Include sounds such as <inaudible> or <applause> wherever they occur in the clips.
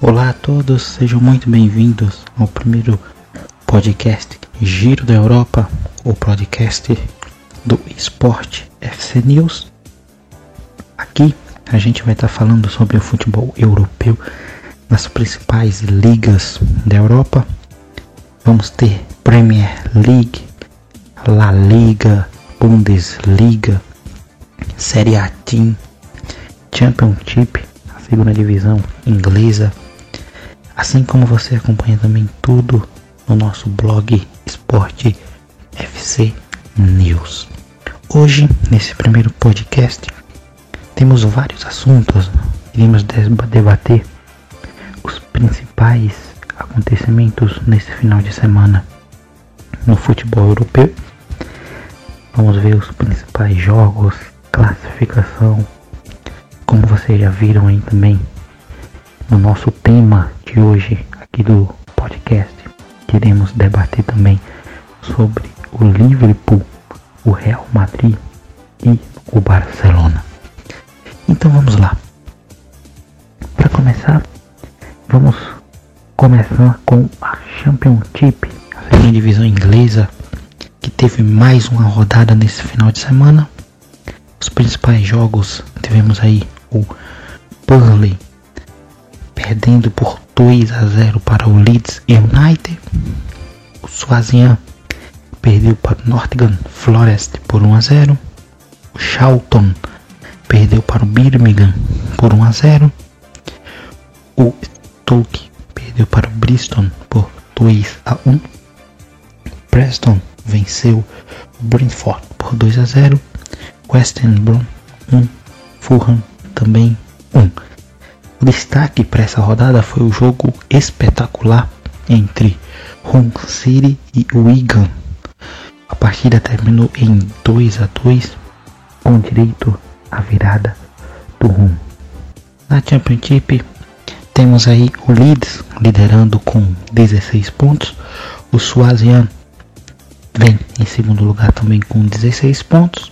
Olá a todos, sejam muito bem-vindos ao primeiro podcast Giro da Europa, o podcast do Esporte FC News. A gente vai estar falando sobre o futebol europeu nas principais ligas da Europa. Vamos ter Premier League, La Liga, Bundesliga, Série A Team, Championship, a segunda divisão inglesa, assim como você acompanha também tudo no nosso blog Esporte FC News. Hoje, nesse primeiro podcast, temos vários assuntos. Iremos debater os principais acontecimentos nesse final de semana no futebol europeu. Vamos ver os principais jogos, classificação, como vocês já viram aí também no nosso tema de hoje aqui do podcast, queremos debater também sobre o Liverpool, o Real Madrid e o Barcelona. Então vamos lá. Para começar, vamos começar com a Championship, a segunda divisão inglesa, que teve mais uma rodada nesse final de semana. Os principais jogos tivemos aí o Burnley perdendo por 2 a 0 para o Leeds United. O Swazian perdeu para o Nottingham Forest por 1 a 0. O Charlton perdeu para o Birmingham por 1 a 0. O Stoke perdeu para o Bristol por 2 a 1. Preston venceu o Brentford por 2 a 0. West Brom 1. Fulham também 1. O destaque para essa rodada foi o jogo espetacular entre Hull City e Wigan. A partida terminou em 2 a 2 com direito à virada do Hull. Na Championship temos aí o Leeds liderando com 16 pontos. O Swazian vem em segundo lugar também com 16 pontos.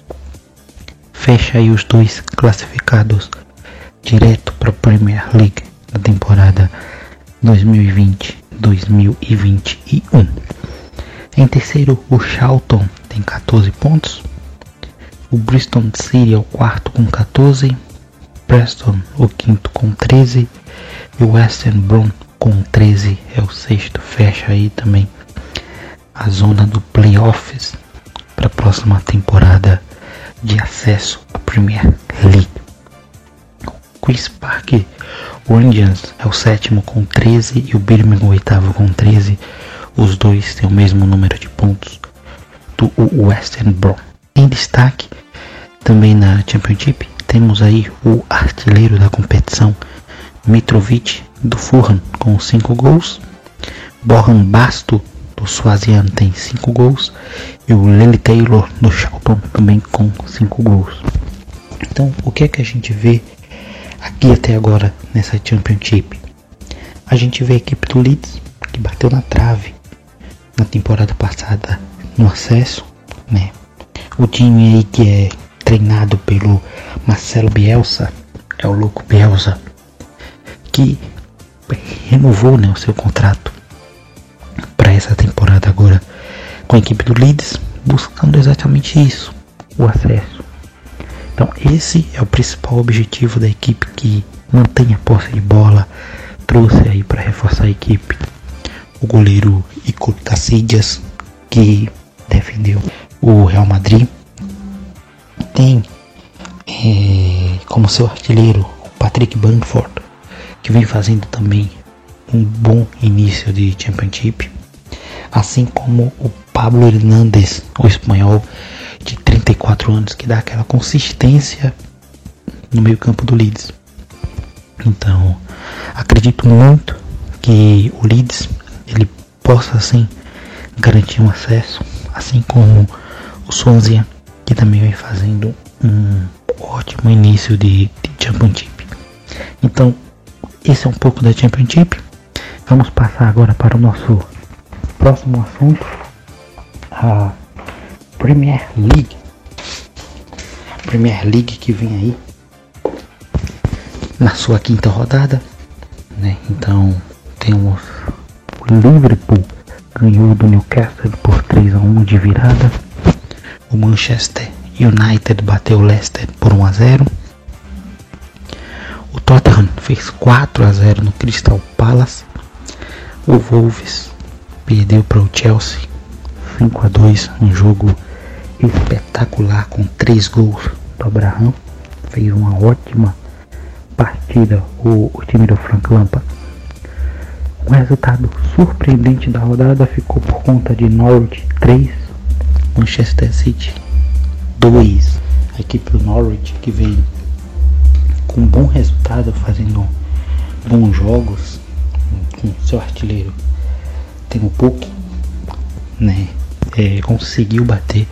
Fecha aí os dois classificados direto para a Premier League na temporada 2020-2021. Em terceiro, o Charlton tem 14 pontos. O Bristol City é o quarto com 14. Preston o quinto com 13. E o Western Brom com 13 é o sexto. Fecha aí também a zona do playoffs para a próxima temporada de acesso à Premier League. Queen's Park Rangers é o sétimo com 13 e o Birmingham o oitavo com 13. Os dois têm o mesmo número de pontos do Western Brom. Em destaque, também na Championship, temos aí o artilheiro da competição, Mitrovic do Fulham com 5 gols. Borran Basto do Swazian tem 5 gols. E o Lily Taylor do Charlton também com 5 gols. Então, o que é que a gente vê aqui até agora nessa Championship. A gente vê a equipe do Leeds que bateu na trave na temporada passada no acesso, né? O time aí que é treinado pelo Marcelo Bielsa, é o louco Bielsa, que renovou né, o seu contrato para essa temporada agora com a equipe do Leeds, buscando exatamente isso, o acesso. Então esse é o principal objetivo da equipe que mantém a posse de bola, trouxe aí para reforçar a equipe o goleiro Ico Casillas que defendeu o Real Madrid. Tem é, como seu artilheiro o Patrick Bamford, que vem fazendo também um bom início de Championship, assim como o Pablo Hernández, o espanhol, de 34 anos que dá aquela consistência no meio campo do Leeds. Então, acredito muito que o Leeds ele possa assim garantir um acesso, assim como o Swansea que também vem fazendo um ótimo início de, de Championship. Então, esse é um pouco da Championship. Vamos passar agora para o nosso próximo assunto, a Premier League. Premier League que vem aí na sua quinta rodada, né? Então temos o Liverpool ganhou do Newcastle por 3 a 1 de virada. O Manchester United bateu o Leicester por 1 a 0. O Tottenham fez 4 a 0 no Crystal Palace. O Wolves perdeu para o Chelsea 5 a 2, um jogo espetacular com 3 gols do Abraham. Fez uma ótima partida o, o time do Frank Lampard. O resultado surpreendente da rodada ficou por conta de Norwich 3, Manchester City 2. A equipe do Norwich que veio com um bom resultado, fazendo bons jogos, com seu artilheiro tem um pouco, né? É, conseguiu bater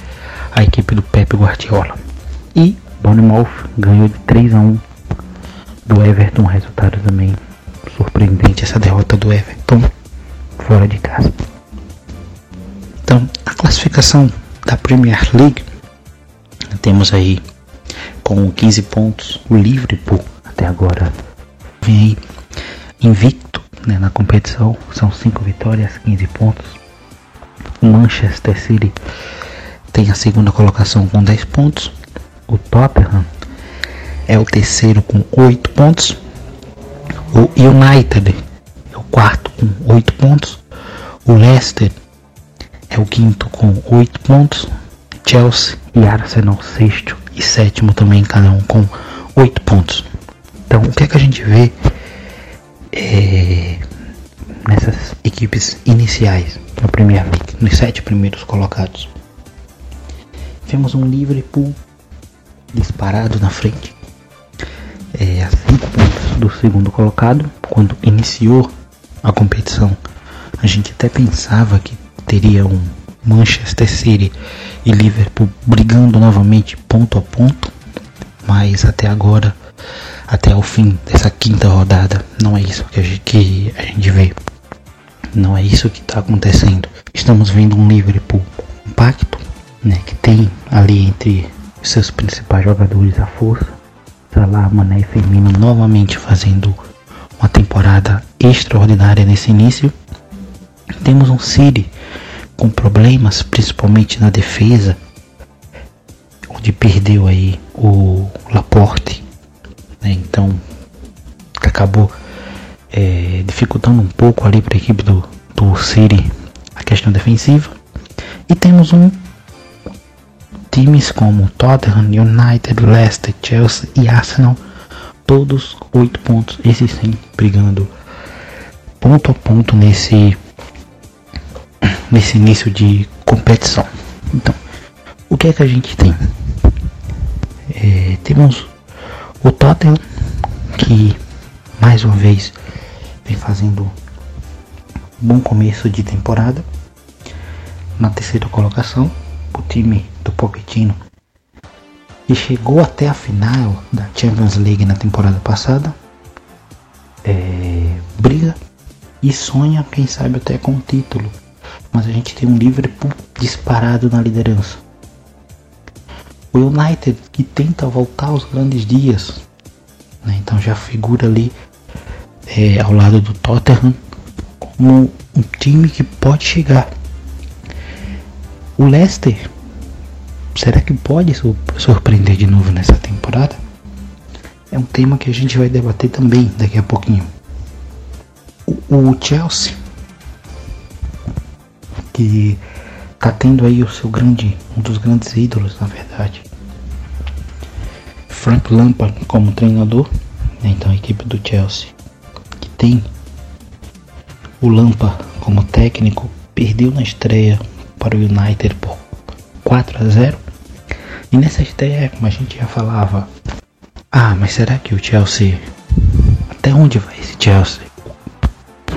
a equipe do Pep Guardiola. E Bournemouth ganhou de 3 a 1 do Everton, resultado também surpreendente essa derrota do Everton fora de casa. Então, a classificação da Premier League temos aí com 15 pontos o Liverpool até agora vem aí invicto né, na competição, são 5 vitórias, 15 pontos. O Manchester City tem a segunda colocação com 10 pontos. O Tottenham é o terceiro com 8 pontos. O United é o quarto com 8 pontos. O Leicester é o quinto com 8 pontos. Chelsea e Arsenal sexto e sétimo também, cada um com 8 pontos. Então, o que é que a gente vê é, nessas equipes iniciais na Premier League, nos sete primeiros colocados? Vemos um Liverpool disparado na frente, é, a 5 pontos do segundo colocado. Quando iniciou a competição, a gente até pensava que teria um Manchester City e Liverpool brigando novamente ponto a ponto, mas até agora, até o fim dessa quinta rodada, não é isso que a gente, que a gente vê. Não é isso que está acontecendo. Estamos vendo um Liverpool compacto, né, que tem ali entre seus principais jogadores a força, Salah, Mané e Firmino novamente fazendo uma temporada extraordinária nesse início. Temos um City com problemas, principalmente na defesa, onde perdeu aí o Laporte, né? então acabou é, dificultando um pouco ali para a equipe do, do City a questão defensiva. E temos um times como Tottenham, United, Leicester, Chelsea e Arsenal, todos 8 pontos, esses sim brigando ponto a ponto nesse nesse início de competição. Então, o que é que a gente tem? É, temos o Tottenham que mais uma vez vem fazendo um bom começo de temporada na terceira colocação o time do Pochettino e chegou até a final da Champions League na temporada passada é, briga e sonha quem sabe até com o título mas a gente tem um Liverpool disparado na liderança o United que tenta voltar aos grandes dias né? então já figura ali é, ao lado do Tottenham como um time que pode chegar o Leicester, será que pode surpreender de novo nessa temporada? É um tema que a gente vai debater também daqui a pouquinho. O, o Chelsea, que tá tendo aí o seu grande, um dos grandes ídolos, na verdade, Frank Lampard como treinador, né? então a equipe do Chelsea, que tem o Lampard como técnico, perdeu na estreia para o United por 4 a 0. E nessa estreia, como a gente já falava, ah, mas será que o Chelsea até onde vai esse Chelsea?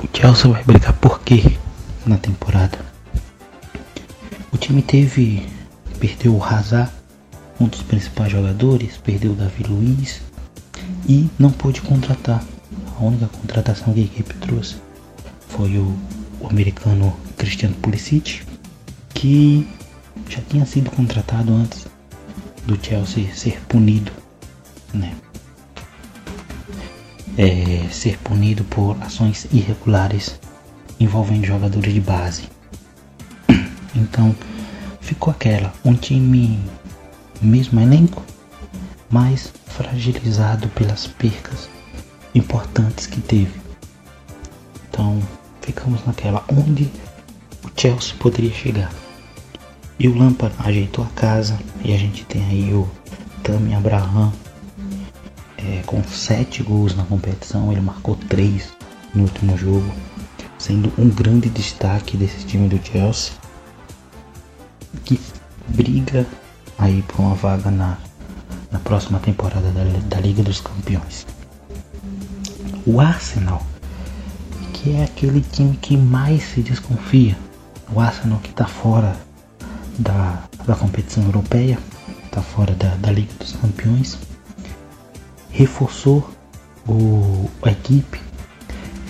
O Chelsea vai brigar por quê na temporada? Time teve perdeu o Hazard, um dos principais jogadores, perdeu o Davi Luiz, e não pôde contratar. A única contratação que a equipe trouxe foi o, o americano Christian Pulisic, que já tinha sido contratado antes do Chelsea ser punido, né? É, ser punido por ações irregulares envolvendo jogadores de base. Então ficou aquela, um time mesmo elenco, mas fragilizado pelas percas importantes que teve. Então ficamos naquela onde o Chelsea poderia chegar. E o Lampard ajeitou a casa e a gente tem aí o Tammy Abraham é, com sete gols na competição, ele marcou três no último jogo, sendo um grande destaque desse time do Chelsea que briga aí por uma vaga na, na próxima temporada da, da Liga dos Campeões. O Arsenal, que é aquele time que mais se desconfia, o Arsenal que está fora da, da competição europeia, está fora da, da Liga dos Campeões, reforçou o, a equipe,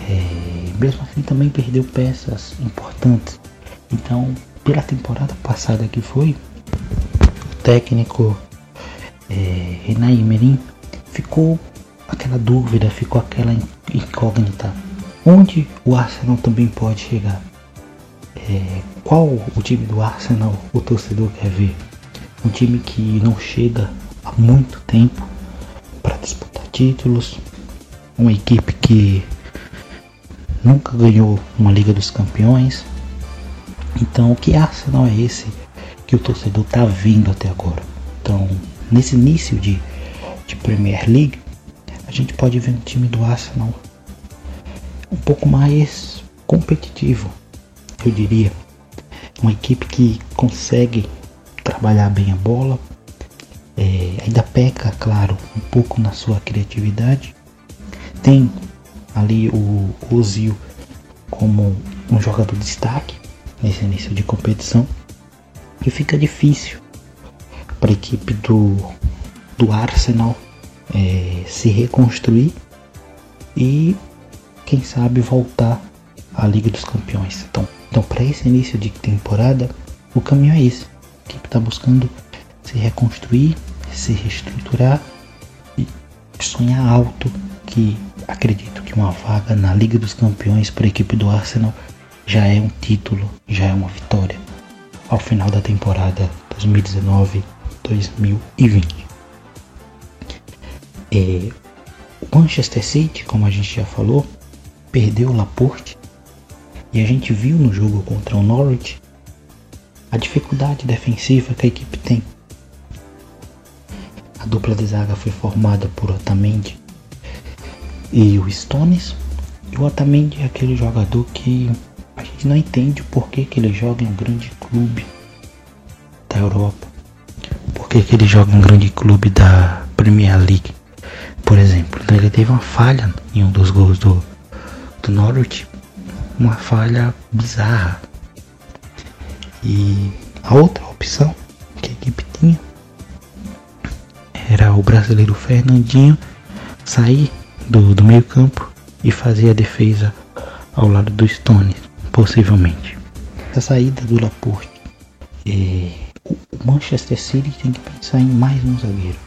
é, mesmo assim também perdeu peças importantes. Então, pela temporada passada que foi, o técnico é, Renan Emery ficou aquela dúvida, ficou aquela incógnita. Onde o Arsenal também pode chegar? É, qual o time do Arsenal o torcedor quer ver? Um time que não chega há muito tempo para disputar títulos, uma equipe que nunca ganhou uma Liga dos Campeões. Então, o que Arsenal é esse que o torcedor está vendo até agora? Então, nesse início de, de Premier League, a gente pode ver um time do Arsenal um pouco mais competitivo, eu diria. Uma equipe que consegue trabalhar bem a bola, é, ainda peca, claro, um pouco na sua criatividade. Tem ali o Ozil como um jogador de destaque nesse início de competição e fica difícil para a equipe do, do Arsenal é, se reconstruir e quem sabe voltar à Liga dos Campeões. Então, então para esse início de temporada, o caminho é esse. A equipe está buscando se reconstruir, se reestruturar e sonhar alto que acredito que uma vaga na Liga dos Campeões para a equipe do Arsenal já é um título, já é uma vitória ao final da temporada 2019-2020. É, o Manchester City, como a gente já falou, perdeu o Laporte e a gente viu no jogo contra o Norwich a dificuldade defensiva que a equipe tem. A dupla de zaga foi formada por Otamendi e o Stones. E o Otamendi é aquele jogador que a gente não entende por que, que ele joga em um grande clube da Europa. Por que, que ele joga em um grande clube da Premier League. Por exemplo, ele teve uma falha em um dos gols do, do Norwich uma falha bizarra. E a outra opção que a equipe tinha era o brasileiro Fernandinho sair do, do meio campo e fazer a defesa ao lado do Stones, possivelmente. A saída do Laporte, é, o Manchester City tem que pensar em mais um zagueiro,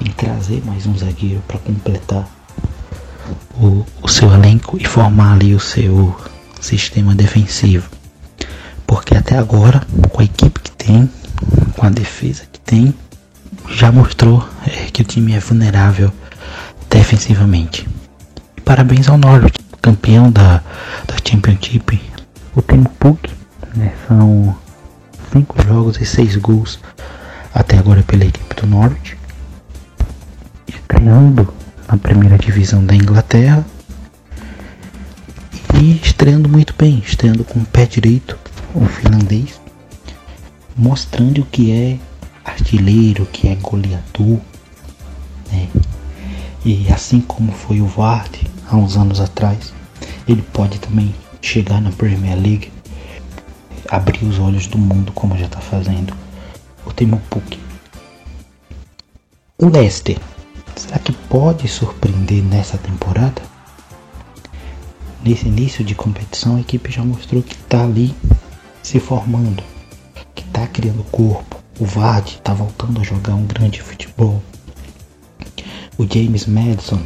em trazer mais um zagueiro para completar o, o seu elenco e formar ali o seu sistema defensivo. Porque até agora, com a equipe que tem, com a defesa que tem, já mostrou é, que o time é vulnerável defensivamente. E parabéns ao Norwich, campeão da, da Championship. O Timo Puk, né, são 5 jogos e 6 gols até agora pela equipe do Norwich. Estreando na primeira divisão da Inglaterra e estreando muito bem, estreando com o pé direito, o finlandês, mostrando o que é artilheiro, que é goleador, né? E assim como foi o Vard há uns anos atrás, ele pode também chegar na Premier League, abrir os olhos do mundo como já está fazendo o Timo Puk. O Leicester, será que pode surpreender nessa temporada? Nesse início de competição, a equipe já mostrou que está ali se formando, que está criando corpo. O Vardy está voltando a jogar um grande futebol. O James Madison,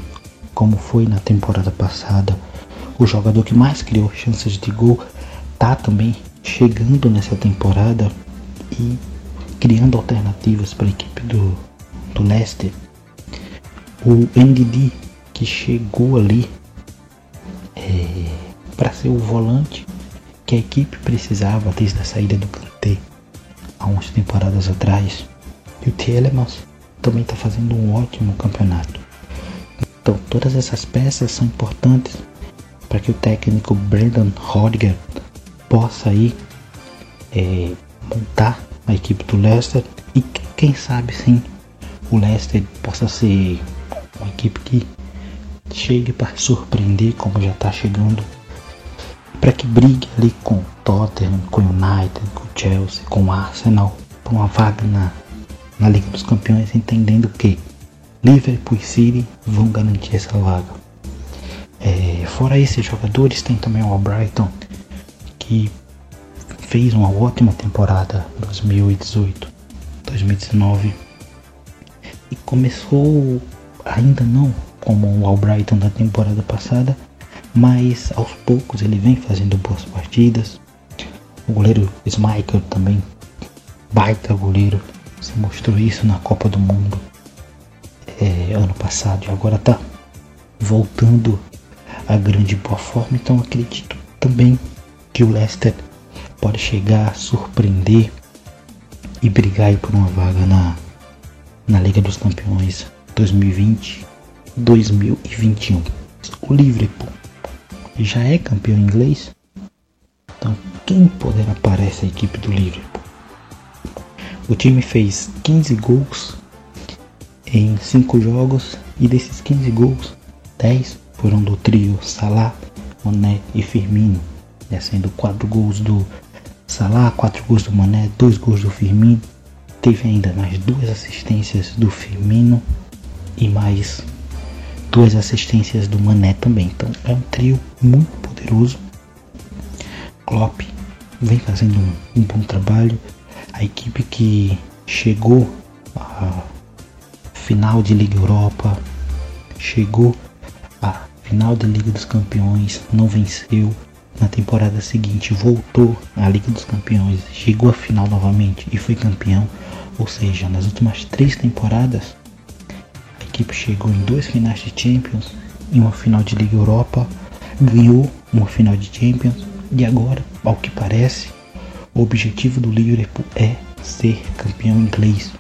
como foi na temporada passada, o jogador que mais criou chances de gol, tá também chegando nessa temporada e criando alternativas para a equipe do, do Leicester. O NDD que chegou ali é, para ser o volante que a equipe precisava desde a saída do Kanté há umas temporadas atrás. E o Telemans também está fazendo um ótimo campeonato. Então todas essas peças são importantes para que o técnico Brendan Rodger possa aí é, montar a equipe do Leicester e quem sabe sim o Leicester possa ser uma equipe que chegue para surpreender como já está chegando para que brigue ali com o Tottenham, com o United, com o Chelsea, com o Arsenal por uma vaga na, na Liga dos Campeões, entendendo que Liverpool e City vão garantir essa vaga. É, fora esses jogadores, tem também o Brighton, que fez uma ótima temporada 2018, 2019 e começou ainda não como o Albrighton da temporada passada, mas aos poucos ele vem fazendo boas partidas. O goleiro Schmeichel também, baita goleiro, se mostrou isso na Copa do Mundo é, ano passado e agora tá voltando a grande boa forma, então acredito também que o Leicester pode chegar a surpreender e brigar por uma vaga na, na Liga dos Campeões 2020-2021. O Liverpool já é campeão inglês, então quem poderá parar essa equipe do Liverpool? O time fez 15 gols em 5 jogos e desses 15 gols, 10 foram do trio Salah, Mané e Firmino né, sendo quatro gols do Salah, quatro gols do Mané, dois gols do Firmino. Teve ainda mais duas assistências do Firmino e mais duas assistências do Mané também. Então é um trio muito poderoso. Klopp vem fazendo um, um bom trabalho. A equipe que chegou à final de Liga Europa, chegou à final da Liga dos Campeões, não venceu, na temporada seguinte voltou à Liga dos Campeões, chegou à final novamente e foi campeão. Ou seja, nas últimas três temporadas, a equipe chegou em duas finais de Champions, em uma final de Liga Europa, ganhou uma final de Champions e agora, ao que parece, o objetivo do Liverpool é ser campeão inglês,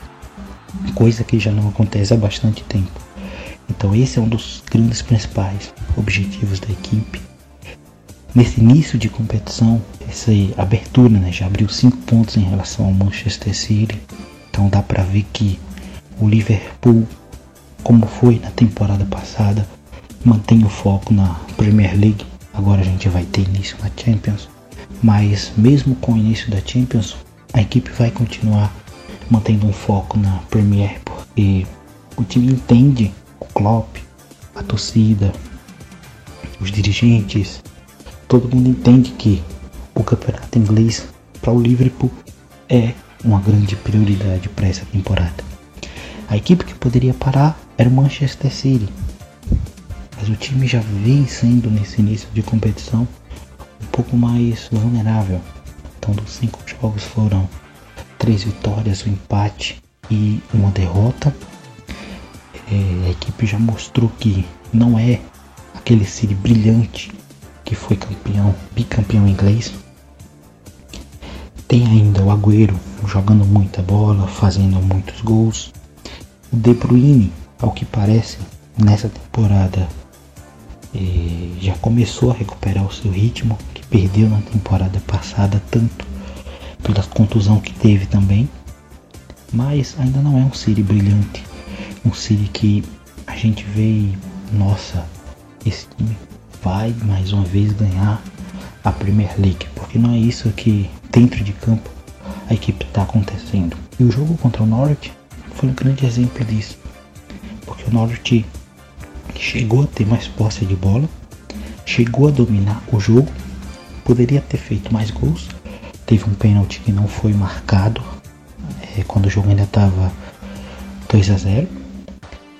coisa que já não acontece há bastante tempo. Então esse é um dos grandes principais objetivos da equipe Nesse início de competição, essa abertura né, já abriu 5 pontos em relação ao Manchester City. Então dá para ver que o Liverpool, como foi na temporada passada, mantém o foco na Premier League. Agora a gente vai ter início na Champions. Mas mesmo com o início da Champions, a equipe vai continuar mantendo um foco na Premier porque o time entende o Klopp, a torcida, os dirigentes, todo mundo entende que o campeonato inglês para o Liverpool é uma grande prioridade para essa temporada. A equipe que poderia parar era o Manchester City, mas o time já vem sendo nesse início de competição um pouco mais vulnerável. Então, dos cinco jogos foram três vitórias, um empate e uma derrota. É, a equipe já mostrou que não é aquele City brilhante que foi campeão, bicampeão inglês. Tem ainda o Agüero jogando muita bola, fazendo muitos gols. O De Bruyne, ao que parece, nessa temporada eh, já começou a recuperar o seu ritmo, que perdeu na temporada passada tanto pela contusão que teve também. Mas ainda não é um City brilhante, um City que a gente vê e, nossa, esse time vai mais uma vez ganhar a Premier League, porque não é isso que dentro de campo a equipe está acontecendo. E o jogo contra o Norwich foi um grande exemplo disso, porque que o Norte chegou a ter mais posse de bola, chegou a dominar o jogo, poderia ter feito mais gols. Teve um pênalti que não foi marcado é, quando o jogo ainda estava 2 a 0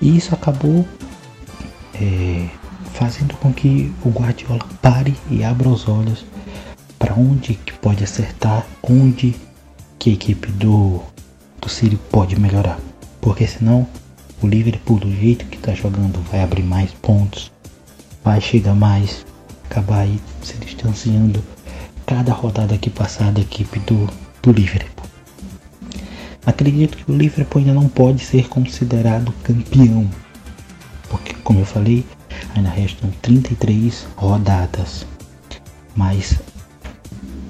e isso acabou é, fazendo com que o Guardiola pare e abra os olhos para onde que pode acertar, onde que a equipe do, do City pode melhorar. Porque senão o Liverpool do jeito que está jogando vai abrir mais pontos, vai chegar mais, acabar aí se distanciando cada rodada que passar da equipe do, do Liverpool. Acredito que o Liverpool ainda não pode ser considerado campeão, porque como eu falei, ainda restam 33 rodadas. Mas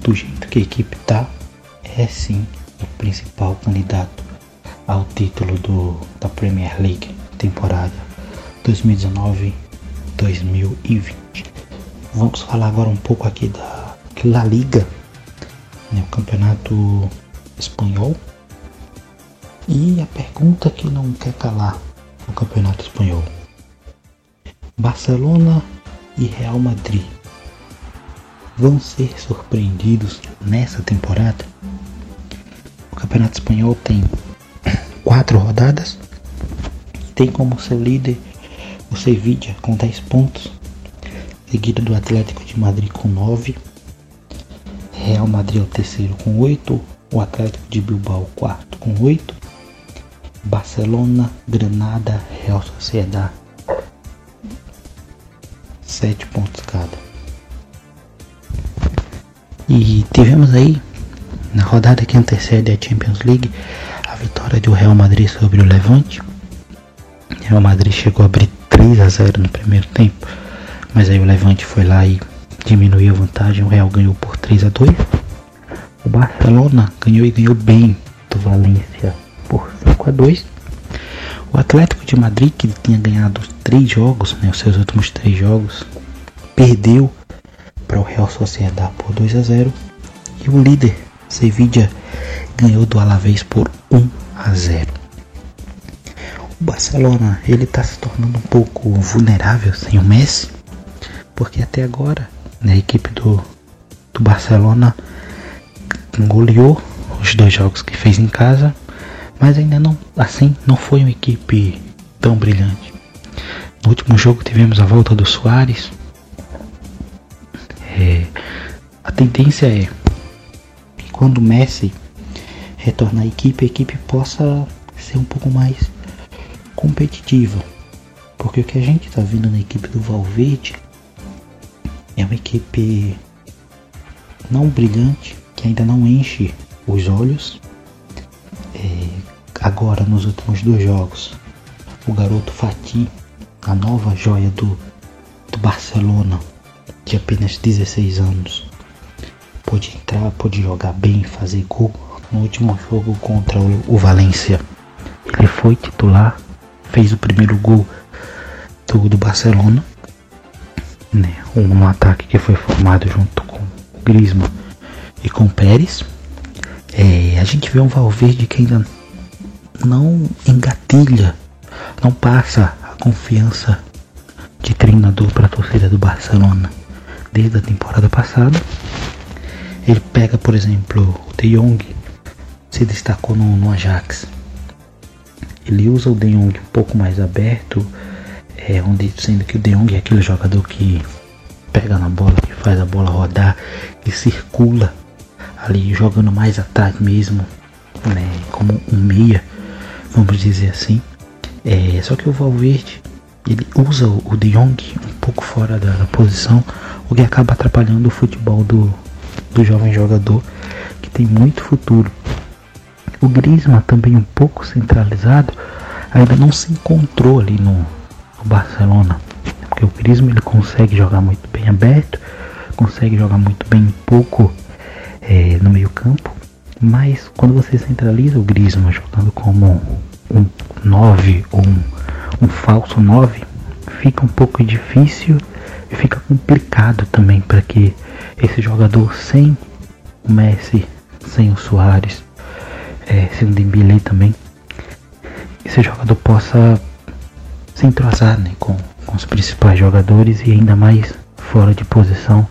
do jeito que a equipe tá, é sim o principal candidato ao título do, da Premier League temporada 2019-2020. Vamos falar agora um pouco aqui da La Liga, né, o campeonato espanhol. E a pergunta que não quer calar no campeonato espanhol: Barcelona e Real Madrid vão ser surpreendidos nessa temporada? O campeonato espanhol tem <clears throat> quatro rodadas e tem como seu líder o Sevilla com 10 pontos, seguido do Atlético de Madrid com 9, Real Madrid é o terceiro com 8, o Atlético de Bilbao o quarto com 8, Barcelona, Granada, Real Sociedad 7 pontos cada. E tivemos aí, na rodada que antecede a Champions League, a vitória do Real Madrid sobre o Levante. O Real Madrid chegou a abrir 3 a 0 no primeiro tempo, mas aí o Levante foi lá e diminuiu a vantagem. O Real ganhou por 3 a 2. O Barcelona ganhou e ganhou bem do Valência por 5 a 2. O Atlético de Madrid, que tinha ganhado três jogos, né, os seus últimos três jogos, perdeu para o Real Sociedad por 2 a 0 e o líder Sevilla ganhou do Alavés por 1 a 0. O Barcelona ele está se tornando um pouco vulnerável sem o Messi, porque até agora né, a equipe do, do Barcelona goleou os dois jogos que fez em casa mas ainda não, assim, não foi uma equipe tão brilhante. No último jogo tivemos a volta do Soares. É, a tendência é que quando o Messi retornar à equipe, a equipe possa ser um pouco mais competitiva. Porque o que a gente está vendo na equipe do Valverde é uma equipe não brilhante, que ainda não enche os olhos, agora nos últimos dois jogos, o garoto Fatih, a nova joia do, do Barcelona, de apenas 16 anos, pôde entrar, pôde jogar bem, fazer gol no último jogo contra o, o Valência. Ele foi titular, fez o primeiro gol do, do Barcelona, né, um ataque que foi formado junto com o Griezmann e com o Pérez. É, a gente vê um Valverde que ainda não engatilha, não passa a confiança de treinador para a torcida do Barcelona desde a temporada passada. Ele pega, por exemplo, o De Jong, se destacou no, no Ajax. Ele usa o De Jong um pouco mais aberto, é, onde sendo que o De Jong é aquele jogador que pega na bola, que faz a bola rodar, que circula ali jogando mais atrás mesmo, né, como um meia vamos dizer assim. É, só que o Valverde ele usa o De Jong um pouco fora da, da posição, o que acaba atrapalhando o futebol do, do jovem jogador que tem muito futuro. O Griezmann também um pouco centralizado, ainda não se encontrou ali no, no Barcelona, porque o Griezmann ele consegue jogar muito bem aberto, consegue jogar muito bem um pouco é, no meio campo, mas quando você centraliza o Griezmann jogando como um 9 ou um, um falso 9, fica um pouco difícil e fica complicado também para que esse jogador sem o Messi, sem o Soares, é, sem o Dembélé também, esse jogador possa se entrosar né, com, com os principais jogadores e ainda mais fora de posição.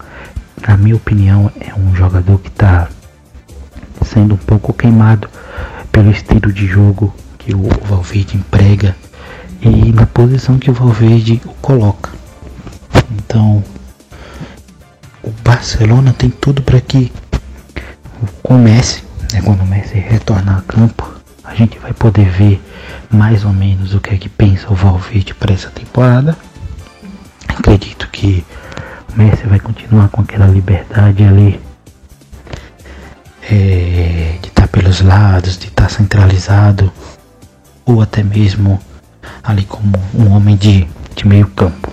Na minha opinião, é um jogador que está sendo um pouco queimado pelo estilo de jogo que o Valverde emprega e na posição que o Valverde o coloca. Então, o Barcelona tem tudo para que com o Messi, né, quando o Messi retornar a campo, a gente vai poder ver mais ou menos o que é que pensa o Valverde para essa temporada. Acredito que o Messi vai continuar com aquela liberdade ali é, de estar tá pelos lados, de estar tá centralizado, ou até mesmo ali como um homem de, de meio campo.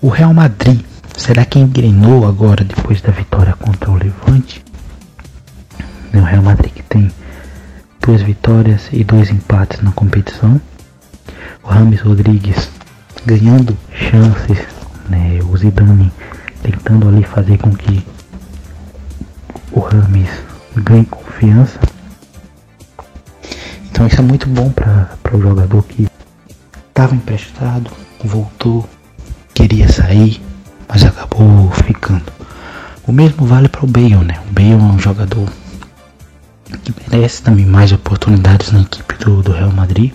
O Real Madrid, será que engrenou agora depois da vitória contra o Levante? O Real Madrid que tem duas vitórias e dois empates na competição. O Rames Rodrigues ganhando chances, né? o Zidane tentando ali fazer com que o Rames ganhe confiança. Então isso é muito bom para o jogador que estava emprestado, voltou, queria sair, mas acabou ficando. O mesmo vale para o Bale, né? O Bale é um jogador que merece também mais oportunidades na equipe do, do Real Madrid.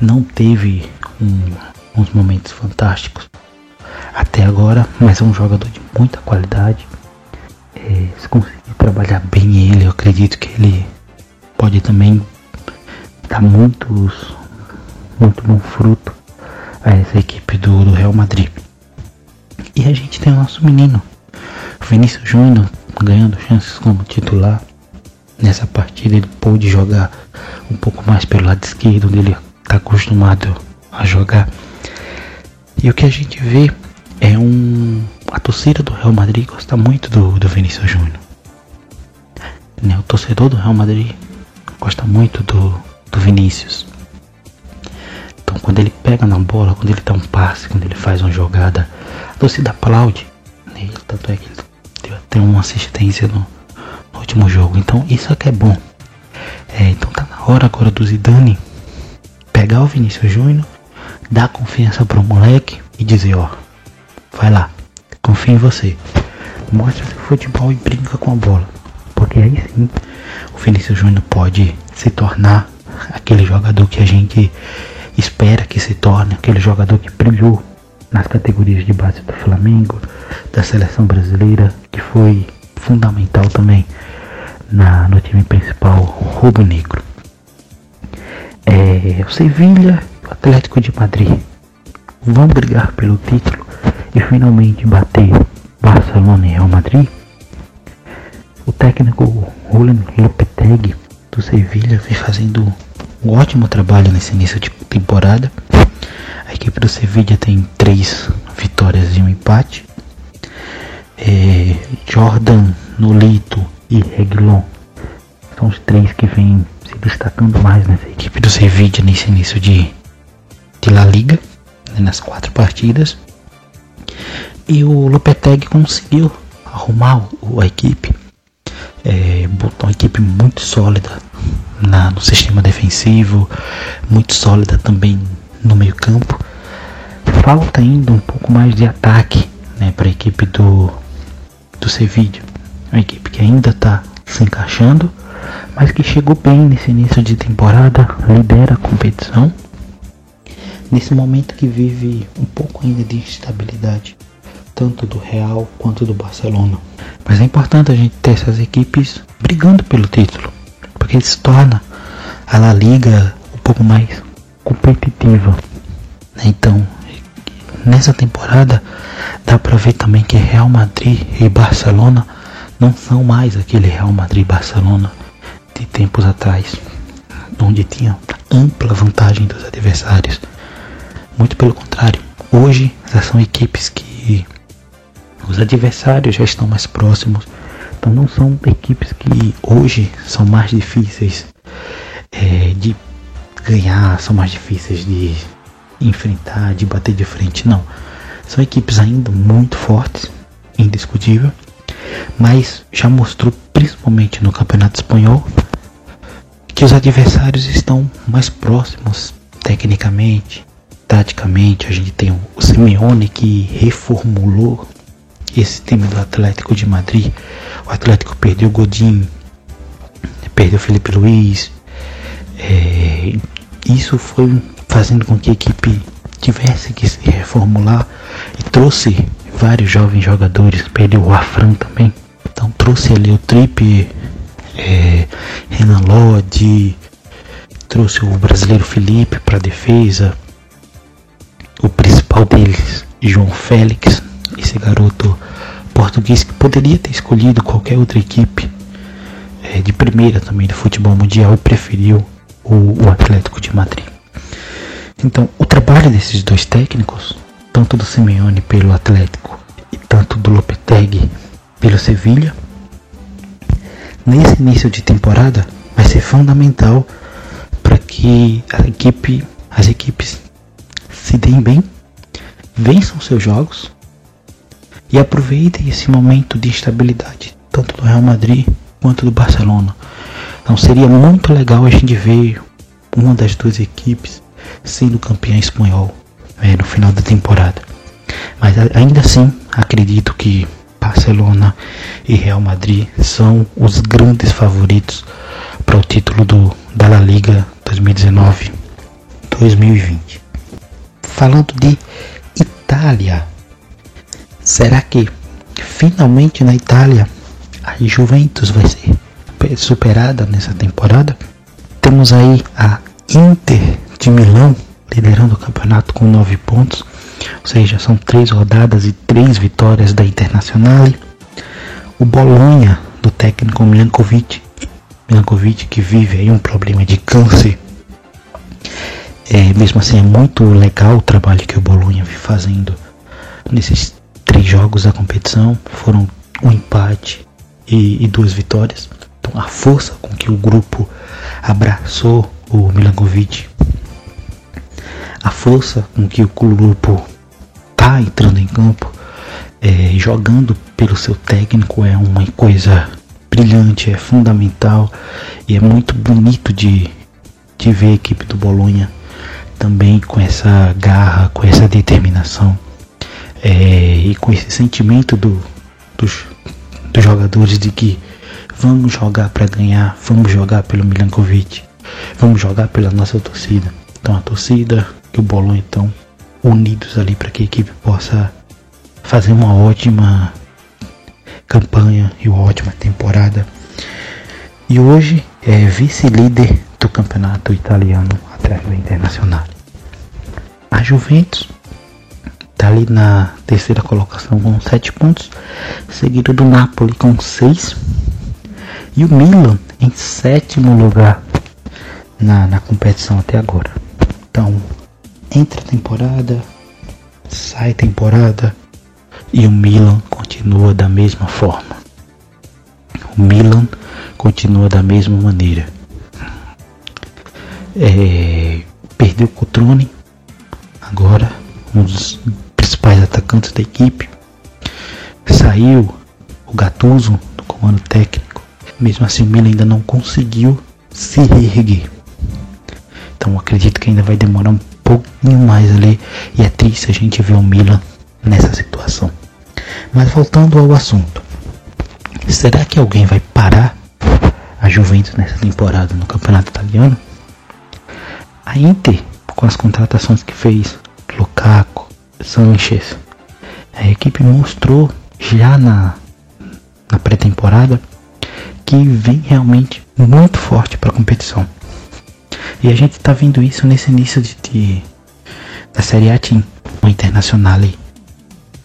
Não teve um, uns momentos fantásticos até agora, mas é um jogador de muita qualidade. É, se trabalhar bem ele, eu acredito que ele pode também dar muitos, muito bom fruto a essa equipe do, do Real Madrid. E a gente tem o nosso menino, Vinícius Júnior, ganhando chances como titular. Nessa partida ele pôde jogar um pouco mais pelo lado esquerdo, onde ele está acostumado a jogar. E o que a gente vê é um. A torcida do Real Madrid gosta muito do, do Vinícius Júnior. Né? O torcedor do Real Madrid gosta muito do, do Vinícius. Então quando ele pega na bola, quando ele dá um passe, quando ele faz uma jogada, a torcida aplaude. Né? Tanto é que ele deu até uma assistência no, no último jogo. Então isso é que é bom. É, então tá na hora agora do Zidane pegar o Vinícius Júnior, dar confiança pro moleque e dizer, ó, vai lá, confia em você. Mostra seu futebol e brinca com a bola. Porque aí sim o Vinícius Júnior pode se tornar aquele jogador que a gente espera que se torne, aquele jogador que brilhou nas categorias de base do Flamengo, da seleção brasileira, que foi fundamental também na, no time principal rubro-negro. É, o Sevilha e o Atlético de Madrid vão brigar pelo título e finalmente bater Barcelona e Real Madrid. O técnico Julian Lopetegui do Sevilha vem fazendo um ótimo trabalho nesse início de temporada. A equipe do Sevilha tem três vitórias e um empate. É, Jordan, Nolito e Reguilon são os três que vêm se destacando mais nessa equipe do Sevilla nesse início de, de La Liga, né, nas quatro partidas. E o Lopetegui conseguiu arrumar a equipe, é, botou uma equipe muito sólida na, no sistema defensivo, muito sólida também no meio campo. Falta ainda um pouco mais de ataque né, para a equipe do, do Sevilla. Uma equipe que ainda está se encaixando, mas que chegou bem nesse início de temporada, lidera a competição. Nesse momento que vive um pouco ainda de instabilidade, tanto do Real quanto do Barcelona. Mas é importante a gente ter essas equipes brigando pelo título, porque se torna a La Liga um pouco mais competitiva. Né? Então, nessa temporada dá para ver também que Real Madrid e Barcelona não são mais aquele Real Madrid Barcelona de tempos atrás, onde tinha ampla vantagem dos adversários. Muito pelo contrário, hoje já são equipes que os adversários já estão mais próximos, então não são equipes que hoje são mais difíceis é, de ganhar, são mais difíceis de enfrentar, de bater de frente, não. São equipes ainda muito fortes, indiscutível, mas já mostrou principalmente no Campeonato Espanhol que os adversários estão mais próximos tecnicamente, taticamente, a gente tem o Simeone que reformulou esse time do Atlético de Madrid. O Atlético perdeu Godin, perdeu Felipe Luiz. É, isso foi fazendo com que a equipe tivesse que se reformular e trouxe vários jovens jogadores. Perdeu o Afran também. Então trouxe ali o Trip, é, Renan Lodge, trouxe o brasileiro Felipe para defesa. O principal deles, João Félix, esse garoto português que poderia ter escolhido qualquer outra equipe é, de primeira também do futebol mundial e preferiu o, o Atlético de Madrid. Então, o trabalho desses dois técnicos, tanto do Simeone pelo Atlético e tanto do Lopetegui pelo Sevilha, nesse início de temporada vai ser fundamental para que a equipe, as equipes se deem bem, vençam seus jogos e aproveitem esse momento de instabilidade, tanto do Real Madrid quanto do Barcelona. Então seria muito legal a gente ver uma das duas equipes sendo campeã espanhol é, no final da temporada. Mas ainda assim, acredito que Barcelona e Real Madrid são os grandes favoritos para o título do, da La Liga 2019-2020. Falando de Itália, será que finalmente na Itália a Juventus vai ser superada nessa temporada? Temos aí a Inter de Milão liderando o campeonato com 9 pontos, ou seja, são três rodadas e três vitórias da Internazionale. O Bolonha do técnico Milankovic, Milankovic que vive aí um problema de câncer. É, mesmo assim é muito legal o trabalho que o Bolonha vem fazendo nesses três jogos da competição. Foram um empate e, e duas vitórias. Então a força com que o grupo abraçou o Milankovic, a força com que o grupo tá entrando em campo, é, jogando pelo seu técnico é uma coisa brilhante, é fundamental e é muito bonito de, de ver a equipe do Bolonha também com essa garra, com essa determinação é, e com esse sentimento do, dos, dos jogadores de que vamos jogar para ganhar, vamos jogar pelo Milankovic, vamos jogar pela nossa torcida. Então a torcida e o Bolon então unidos ali para que a equipe possa fazer uma ótima campanha e uma ótima temporada. E hoje é vice-líder do campeonato italiano atrás da Internacional. A Juventus está ali na terceira colocação com 7 pontos, seguido do Napoli com 6 e o Milan em sétimo lugar na, na competição até agora. Então, entra temporada, sai temporada e o Milan continua da mesma forma. O Milan continua da mesma maneira. É, perdeu o Cotrone, agora um dos principais atacantes da equipe. Saiu o Gattuso do comando técnico. Mesmo assim, o Milan ainda não conseguiu se reerguer. Então acredito que ainda vai demorar um pouquinho mais ali. E é triste a gente ver o Milan nessa situação. Mas voltando ao assunto. Será que alguém vai parar a Juventus nessa temporada no Campeonato Italiano? A Inter, com as contratações que fez, Lukaku, Sanchez. A equipe mostrou já na, na pré-temporada que vem realmente muito forte para a competição. E a gente está vendo isso nesse início de, de da Série A Team, uma internacional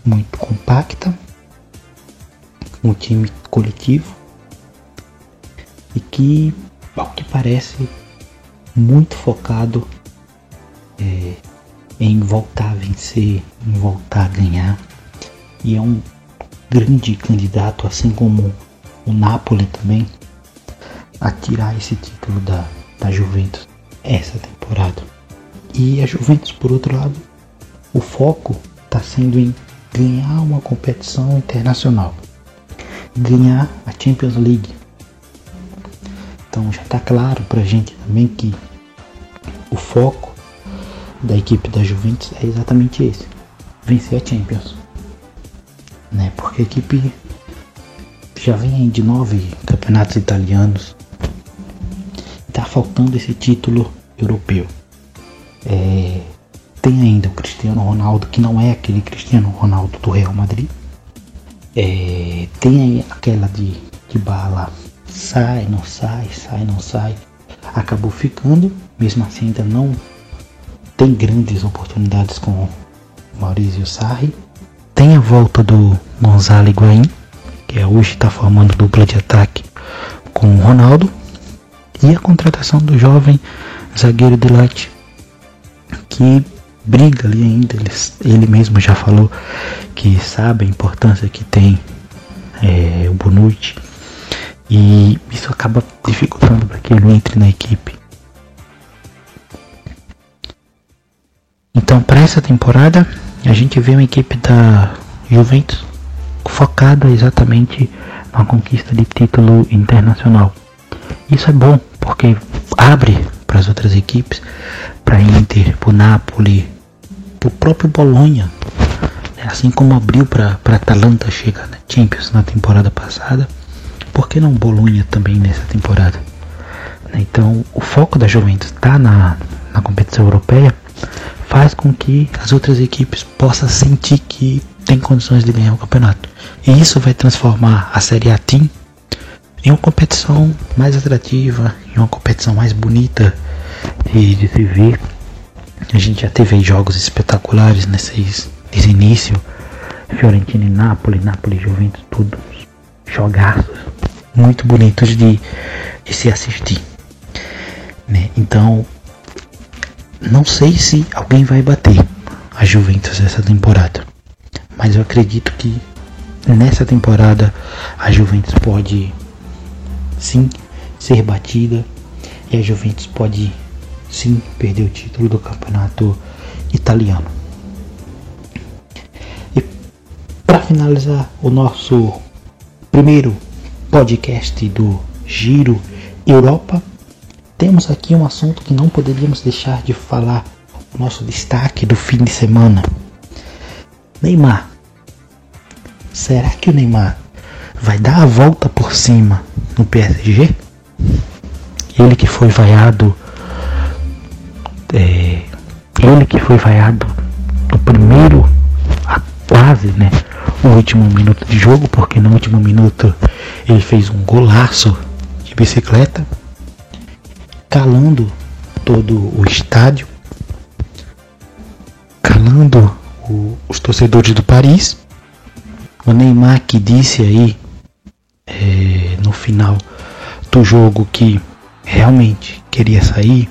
muito compacta, um time coletivo e que, ao que parece, muito focado é, em voltar a vencer, em voltar a ganhar. E é um grande candidato, assim como o Napoli também, a tirar esse título da, da Juventus essa temporada. E a Juventus, por outro lado, o foco está sendo em ganhar uma competição internacional, ganhar a Champions League. Então já está claro para a gente também que o foco da equipe da Juventus é exatamente esse: vencer a Champions. Né? Porque a equipe já vem de nove campeonatos italianos. Tá faltando esse título europeu. É, tem ainda o Cristiano Ronaldo, que não é aquele Cristiano Ronaldo do Real Madrid. É, tem aquela de, de bala, sai, não sai, sai, não sai. Acabou ficando, mesmo assim ainda não tem grandes oportunidades com Maurício Sarri. Tem a volta do Gonzalo Higuaín, que hoje está formando dupla de ataque com o Ronaldo. E a contratação do jovem zagueiro de Light, que briga ali ainda. Ele, ele mesmo já falou que sabe a importância que tem é, o Bonucci. E isso acaba dificultando para que ele entre na equipe. Então, para essa temporada, a gente vê uma equipe da Juventus focada exatamente na conquista de título internacional. Isso é bom porque abre para as outras equipes, para Inter, para o Napoli, para o próprio Bolonha, né? assim como abriu para Atalanta chegar na Champions na temporada passada, por que não Bolonha também nessa temporada? Né? Então o foco da Juventus está na, na competição europeia, faz com que as outras equipes possam sentir que tem condições de ganhar o campeonato. E isso vai transformar a Série A Team em uma competição mais atrativa, em uma competição mais bonita de, de se ver. A gente já teve jogos espetaculares nesse, nesse início. Fiorentina e Napoli e Juventus, tudo jogaços muito bonitos de, de se assistir. Né? Então, não sei se alguém vai bater a Juventus essa temporada, mas eu acredito que nessa temporada a Juventus pode sim ser batida e a Juventus pode sim perder o título do campeonato italiano. E para finalizar o nosso primeiro podcast do Giro Europa, temos aqui um assunto que não poderíamos deixar de falar, nosso destaque do fim de semana. Neymar. Será que o Neymar vai dar a volta por cima no PSG? Ele que foi vaiado. É, ele que foi vaiado no primeiro, a quase, né? O último minuto de jogo, porque no último minuto ele fez um golaço de bicicleta, calando todo o estádio, calando o, os torcedores do Paris. O Neymar que disse aí é, no final do jogo que realmente queria sair,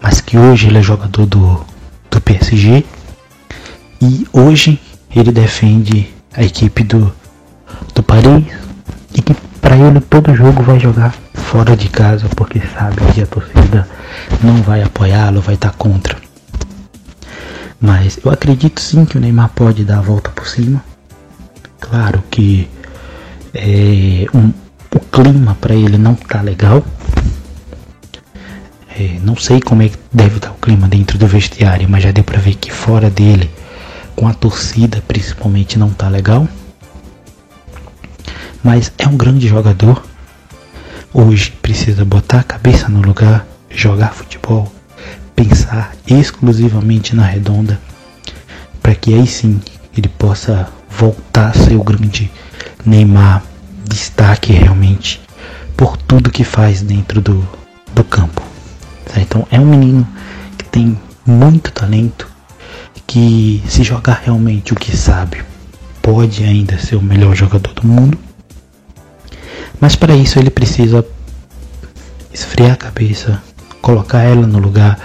mas que hoje ele é jogador do, do PSG e hoje ele defende a equipe do, do Paris e que para ele todo jogo vai jogar fora de casa porque sabe que a torcida não vai apoiá-lo, vai estar contra. Mas eu acredito sim que o Neymar pode dar a volta por cima. Claro que é, um, o clima para ele não tá legal. É, não sei como é que deve estar tá o clima dentro do vestiário, mas já deu para ver que fora dele, com a torcida principalmente, não tá legal. Mas é um grande jogador. Hoje precisa botar a cabeça no lugar, jogar futebol, pensar exclusivamente na redonda, para que aí sim ele possa voltar a ser o grande Neymar destaque realmente por tudo que faz dentro do, do campo. Então é um menino que tem muito talento, que se jogar realmente o que sabe, pode ainda ser o melhor jogador do mundo. Mas para isso ele precisa esfriar a cabeça, colocar ela no lugar,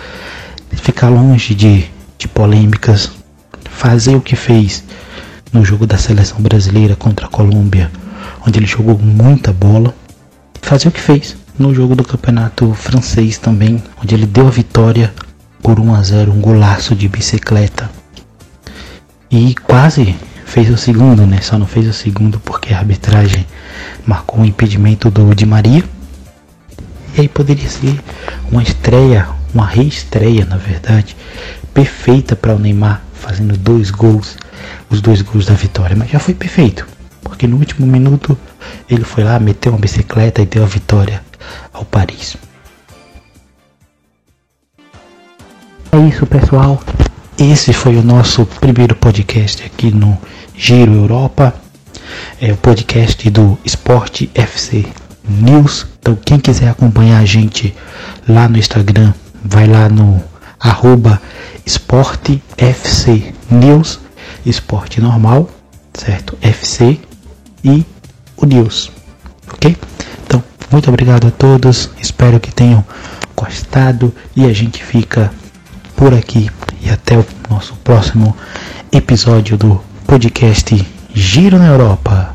ficar longe de, de polêmicas, fazer o que fez no jogo da seleção brasileira contra a Colômbia, onde ele jogou muita bola, fazer o que fez no jogo do campeonato francês também, onde ele deu a vitória por 1 a 0, um golaço de bicicleta. E quase fez o segundo, né? Só não fez o segundo porque a arbitragem marcou o impedimento do Di Maria. E aí poderia ser uma estreia, uma reestreia, na verdade, perfeita para o Neymar fazendo dois gols, os dois gols da vitória, mas já foi perfeito, porque no último minuto ele foi lá, meteu uma bicicleta e deu a vitória ao Paris. É isso, pessoal. Esse foi o nosso primeiro podcast aqui no Giro Europa. É o podcast do Esporte FC News. Então, quem quiser acompanhar a gente lá no Instagram, vai lá no arroba Esporte FC News, esporte normal, certo? FC e o News, ok? Então, muito obrigado a todos, espero que tenham gostado e a gente fica por aqui e até o nosso próximo episódio do podcast Giro na Europa.